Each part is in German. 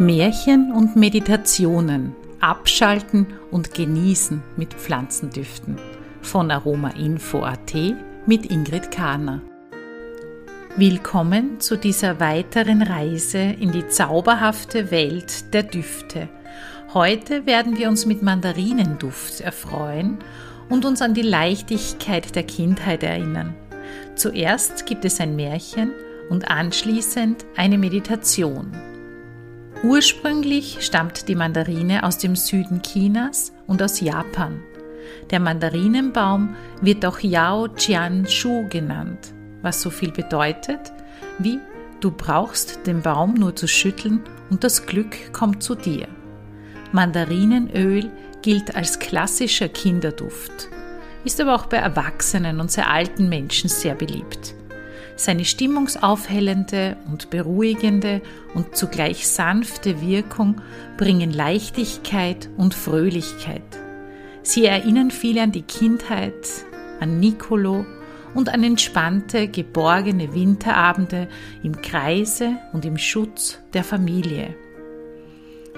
Märchen und Meditationen abschalten und genießen mit Pflanzendüften von Aromainfo.at mit Ingrid Kahner. Willkommen zu dieser weiteren Reise in die zauberhafte Welt der Düfte. Heute werden wir uns mit Mandarinenduft erfreuen und uns an die Leichtigkeit der Kindheit erinnern. Zuerst gibt es ein Märchen und anschließend eine Meditation. Ursprünglich stammt die Mandarine aus dem Süden Chinas und aus Japan. Der Mandarinenbaum wird auch Yao Jian Shu genannt, was so viel bedeutet wie du brauchst den Baum nur zu schütteln und das Glück kommt zu dir. Mandarinenöl gilt als klassischer Kinderduft, ist aber auch bei Erwachsenen und sehr alten Menschen sehr beliebt. Seine stimmungsaufhellende und beruhigende und zugleich sanfte Wirkung bringen Leichtigkeit und Fröhlichkeit. Sie erinnern viele an die Kindheit, an Nicolo und an entspannte, geborgene Winterabende im Kreise und im Schutz der Familie.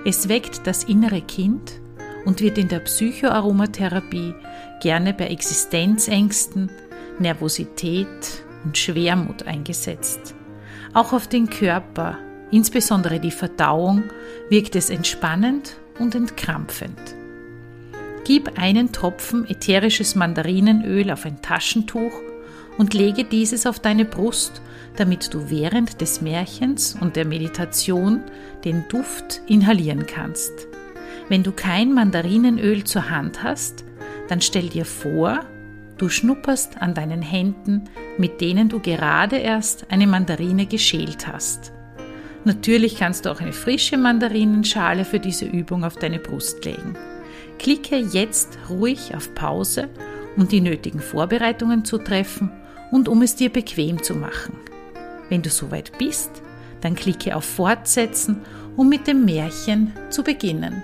Es weckt das innere Kind und wird in der Psychoaromatherapie gerne bei Existenzängsten, Nervosität, und Schwermut eingesetzt. Auch auf den Körper, insbesondere die Verdauung, wirkt es entspannend und entkrampfend. Gib einen Tropfen ätherisches Mandarinenöl auf ein Taschentuch und lege dieses auf deine Brust, damit du während des Märchens und der Meditation den Duft inhalieren kannst. Wenn du kein Mandarinenöl zur Hand hast, dann stell dir vor, Du schnupperst an deinen Händen, mit denen du gerade erst eine Mandarine geschält hast. Natürlich kannst du auch eine frische Mandarinenschale für diese Übung auf deine Brust legen. Klicke jetzt ruhig auf Pause, um die nötigen Vorbereitungen zu treffen und um es dir bequem zu machen. Wenn du soweit bist, dann klicke auf Fortsetzen, um mit dem Märchen zu beginnen.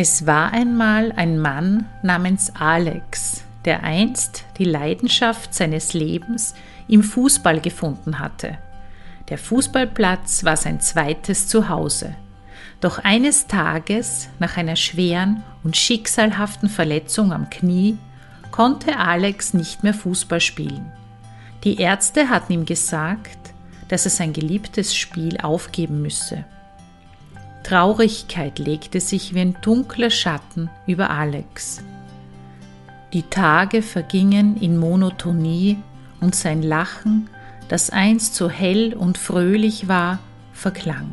Es war einmal ein Mann namens Alex, der einst die Leidenschaft seines Lebens im Fußball gefunden hatte. Der Fußballplatz war sein zweites Zuhause. Doch eines Tages, nach einer schweren und schicksalhaften Verletzung am Knie, konnte Alex nicht mehr Fußball spielen. Die Ärzte hatten ihm gesagt, dass er sein geliebtes Spiel aufgeben müsse. Traurigkeit legte sich wie ein dunkler Schatten über Alex. Die Tage vergingen in Monotonie und sein Lachen, das einst so hell und fröhlich war, verklang.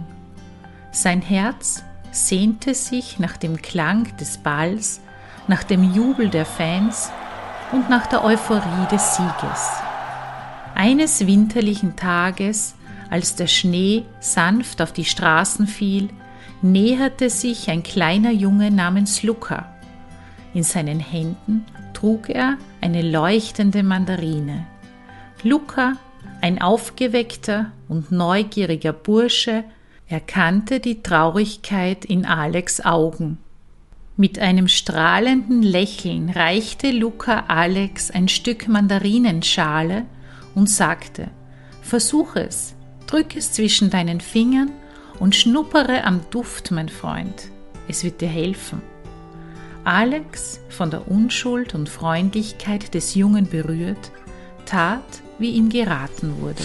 Sein Herz sehnte sich nach dem Klang des Balls, nach dem Jubel der Fans und nach der Euphorie des Sieges. Eines winterlichen Tages, als der Schnee sanft auf die Straßen fiel, näherte sich ein kleiner Junge namens Luca. In seinen Händen trug er eine leuchtende Mandarine. Luca, ein aufgeweckter und neugieriger Bursche, erkannte die Traurigkeit in Alex Augen. Mit einem strahlenden Lächeln reichte Luca Alex ein Stück Mandarinenschale und sagte Versuch es, drück es zwischen deinen Fingern und schnuppere am Duft, mein Freund. Es wird dir helfen. Alex, von der Unschuld und Freundlichkeit des Jungen berührt, tat, wie ihm geraten wurde.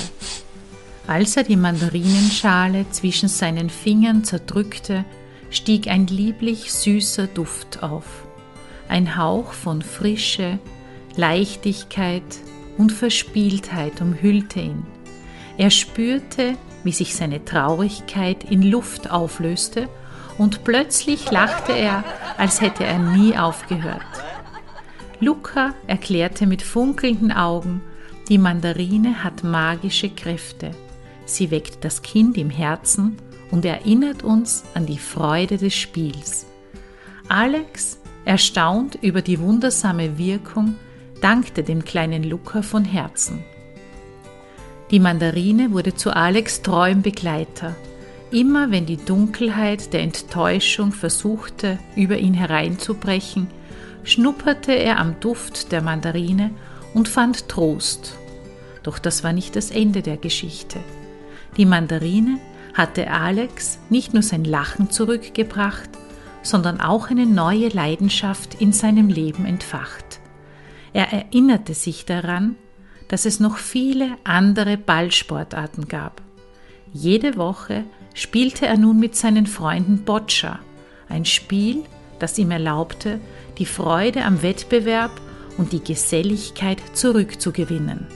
Als er die Mandarinenschale zwischen seinen Fingern zerdrückte, stieg ein lieblich süßer Duft auf. Ein Hauch von Frische, Leichtigkeit und Verspieltheit umhüllte ihn. Er spürte, wie sich seine Traurigkeit in Luft auflöste, und plötzlich lachte er, als hätte er nie aufgehört. Luca erklärte mit funkelnden Augen, die Mandarine hat magische Kräfte. Sie weckt das Kind im Herzen und erinnert uns an die Freude des Spiels. Alex, erstaunt über die wundersame Wirkung, dankte dem kleinen Luca von Herzen. Die Mandarine wurde zu Alex treuem Begleiter. Immer wenn die Dunkelheit der Enttäuschung versuchte, über ihn hereinzubrechen, schnupperte er am Duft der Mandarine und fand Trost Doch das war nicht das Ende der Geschichte. Die Mandarine hatte Alex nicht nur sein Lachen zurückgebracht, sondern auch eine neue Leidenschaft in seinem Leben entfacht. Er erinnerte sich daran, dass es noch viele andere Ballsportarten gab. Jede Woche spielte er nun mit seinen Freunden Boccia, ein Spiel, das ihm erlaubte, die Freude am Wettbewerb und die Geselligkeit zurückzugewinnen.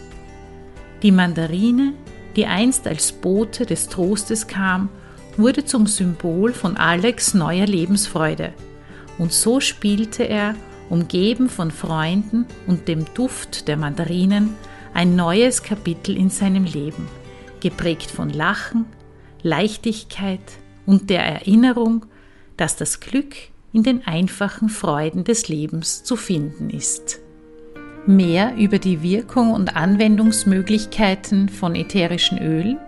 Die Mandarine, die einst als Bote des Trostes kam, wurde zum Symbol von Alex neuer Lebensfreude. Und so spielte er, umgeben von Freunden und dem Duft der Mandarinen, ein neues Kapitel in seinem Leben, geprägt von Lachen, Leichtigkeit und der Erinnerung, dass das Glück in den einfachen Freuden des Lebens zu finden ist. Mehr über die Wirkung und Anwendungsmöglichkeiten von ätherischen Ölen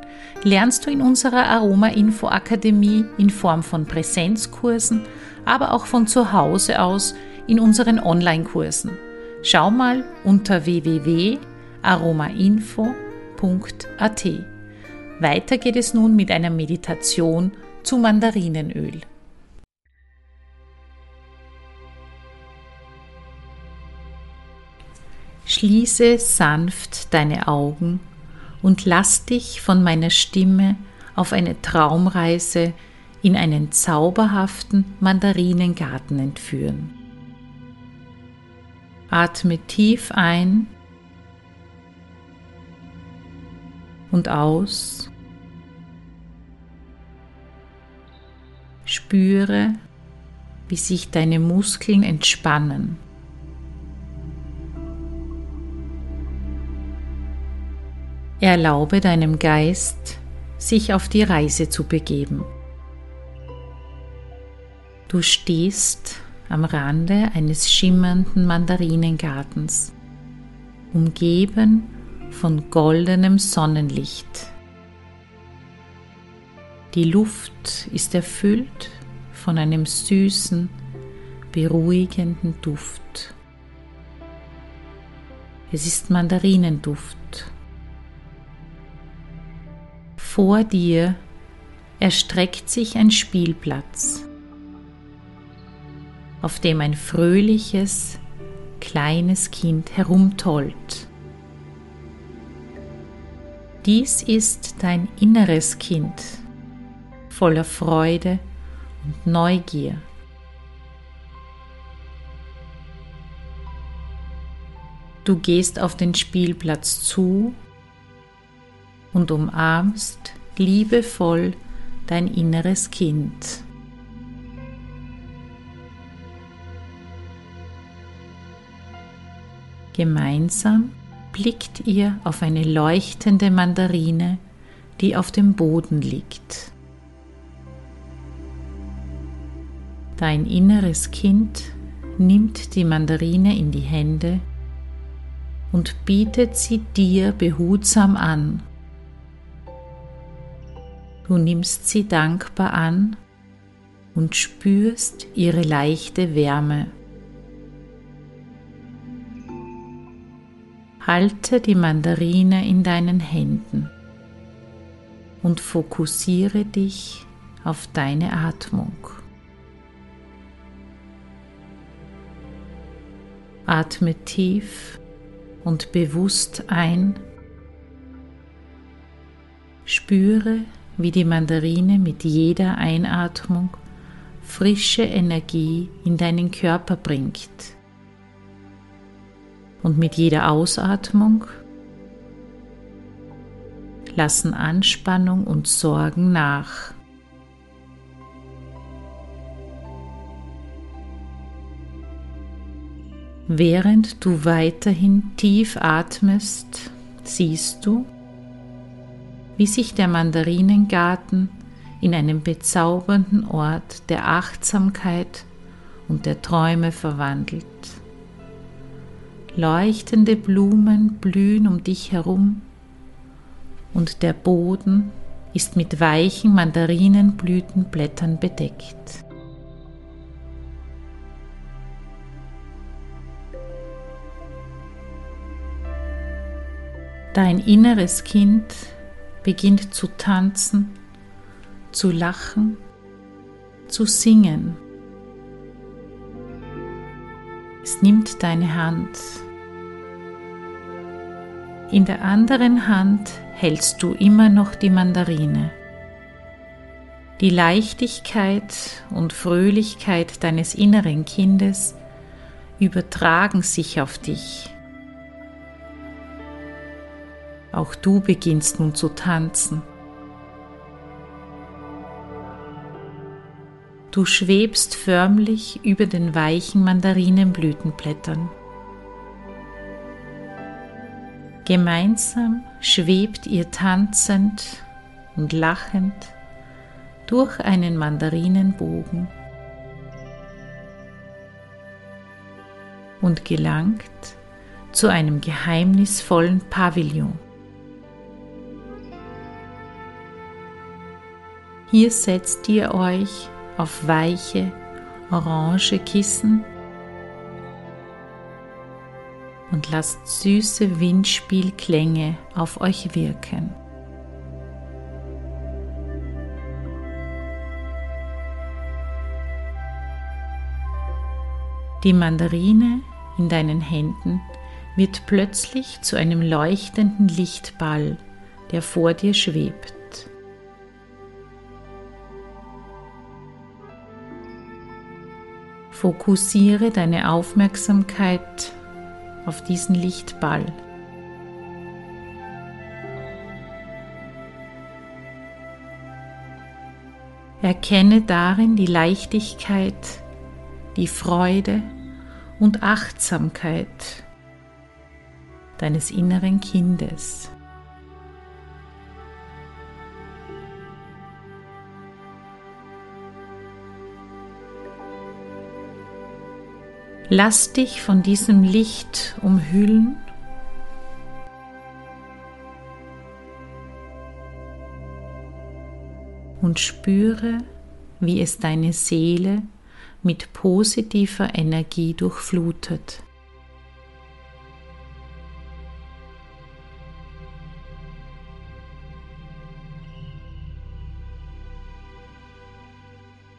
lernst du in unserer Aroma Info Akademie in Form von Präsenzkursen, aber auch von zu Hause aus in unseren Online-Kursen. Schau mal unter www.aromainfo.at. Weiter geht es nun mit einer Meditation zu Mandarinenöl. Schließe sanft deine Augen und lass dich von meiner Stimme auf eine Traumreise in einen zauberhaften Mandarinengarten entführen. Atme tief ein und aus. Spüre, wie sich deine Muskeln entspannen. Erlaube deinem Geist, sich auf die Reise zu begeben. Du stehst am Rande eines schimmernden Mandarinengartens, umgeben von goldenem Sonnenlicht. Die Luft ist erfüllt von einem süßen, beruhigenden Duft. Es ist Mandarinenduft vor dir erstreckt sich ein Spielplatz, auf dem ein fröhliches, kleines Kind herumtollt. Dies ist dein inneres Kind, voller Freude und Neugier. Du gehst auf den Spielplatz zu und umarmst liebevoll dein inneres Kind. Gemeinsam blickt ihr auf eine leuchtende Mandarine, die auf dem Boden liegt. Dein inneres Kind nimmt die Mandarine in die Hände und bietet sie dir behutsam an Du nimmst sie dankbar an und spürst ihre leichte Wärme. Halte die Mandarine in deinen Händen und fokussiere dich auf deine Atmung. Atme tief und bewusst ein. Spüre, wie die Mandarine mit jeder Einatmung frische Energie in deinen Körper bringt. Und mit jeder Ausatmung lassen Anspannung und Sorgen nach. Während du weiterhin tief atmest, siehst du, wie sich der Mandarinengarten in einen bezaubernden Ort der Achtsamkeit und der Träume verwandelt. Leuchtende Blumen blühen um dich herum und der Boden ist mit weichen Mandarinenblütenblättern bedeckt. Dein inneres Kind beginnt zu tanzen, zu lachen, zu singen. Es nimmt deine Hand. In der anderen Hand hältst du immer noch die Mandarine. Die Leichtigkeit und Fröhlichkeit deines inneren Kindes übertragen sich auf dich. Auch du beginnst nun zu tanzen. Du schwebst förmlich über den weichen Mandarinenblütenblättern. Gemeinsam schwebt ihr tanzend und lachend durch einen Mandarinenbogen und gelangt zu einem geheimnisvollen Pavillon. Hier setzt ihr euch auf weiche, orange Kissen und lasst süße Windspielklänge auf euch wirken. Die Mandarine in deinen Händen wird plötzlich zu einem leuchtenden Lichtball, der vor dir schwebt. Fokussiere deine Aufmerksamkeit auf diesen Lichtball. Erkenne darin die Leichtigkeit, die Freude und Achtsamkeit deines inneren Kindes. Lass dich von diesem Licht umhüllen. Und spüre, wie es deine Seele mit positiver Energie durchflutet.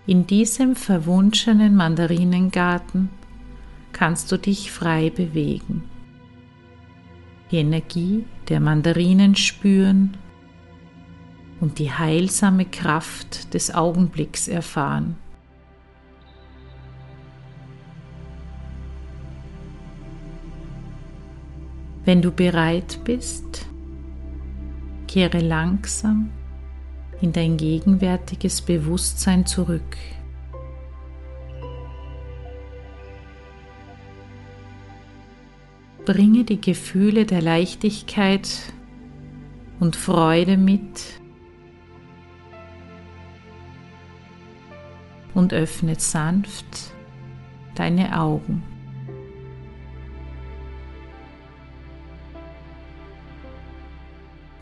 In diesem verwunschenen Mandarinengarten kannst du dich frei bewegen. Die Energie der Mandarinen spüren und die heilsame Kraft des Augenblicks erfahren. Wenn du bereit bist, kehre langsam in dein gegenwärtiges Bewusstsein zurück. Bringe die Gefühle der Leichtigkeit und Freude mit und öffne sanft deine Augen.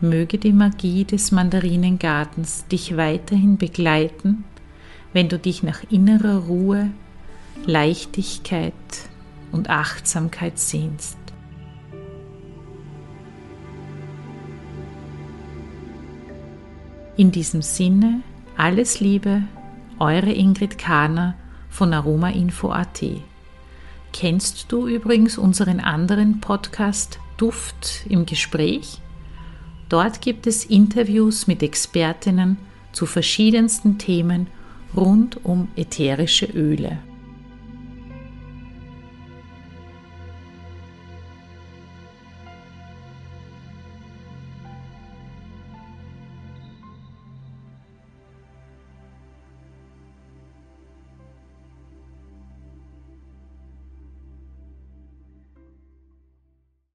Möge die Magie des Mandarinengartens dich weiterhin begleiten, wenn du dich nach innerer Ruhe, Leichtigkeit und Achtsamkeit sehnst. In diesem Sinne, alles Liebe, eure Ingrid Kahner von aromainfo.at. Kennst du übrigens unseren anderen Podcast Duft im Gespräch? Dort gibt es Interviews mit Expertinnen zu verschiedensten Themen rund um ätherische Öle.